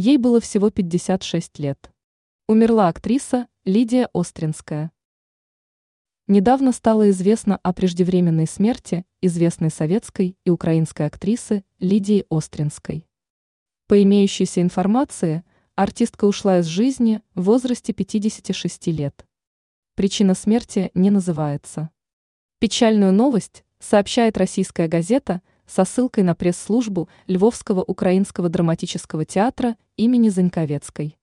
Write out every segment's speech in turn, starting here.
Ей было всего 56 лет. Умерла актриса Лидия Остринская. Недавно стало известно о преждевременной смерти известной советской и украинской актрисы Лидии Остринской. По имеющейся информации, артистка ушла из жизни в возрасте 56 лет. Причина смерти не называется. Печальную новость сообщает российская газета со ссылкой на пресс-службу Львовского украинского драматического театра имени Заньковецкой.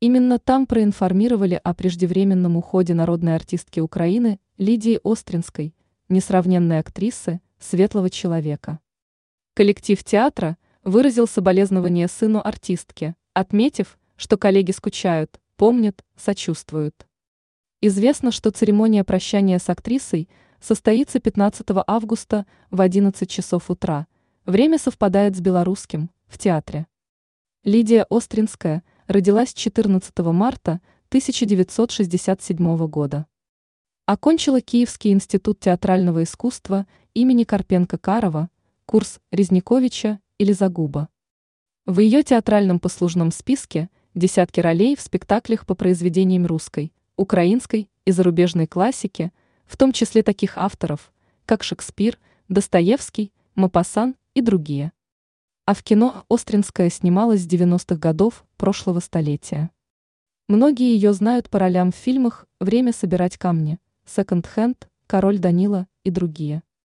Именно там проинформировали о преждевременном уходе народной артистки Украины Лидии Остринской, несравненной актрисы, светлого человека. Коллектив театра выразил соболезнование сыну артистки, отметив, что коллеги скучают, помнят, сочувствуют. Известно, что церемония прощания с актрисой состоится 15 августа в 11 часов утра. Время совпадает с белорусским, в театре. Лидия Остринская – родилась 14 марта 1967 года. Окончила Киевский институт театрального искусства имени Карпенко-Карова, курс Резниковича или Загуба. В ее театральном послужном списке десятки ролей в спектаклях по произведениям русской, украинской и зарубежной классики, в том числе таких авторов, как Шекспир, Достоевский, Мапасан и другие. А в кино Остринская снималась с 90-х годов прошлого столетия. Многие ее знают по ролям в фильмах «Время собирать камни», «Секонд-хенд», «Король Данила» и другие.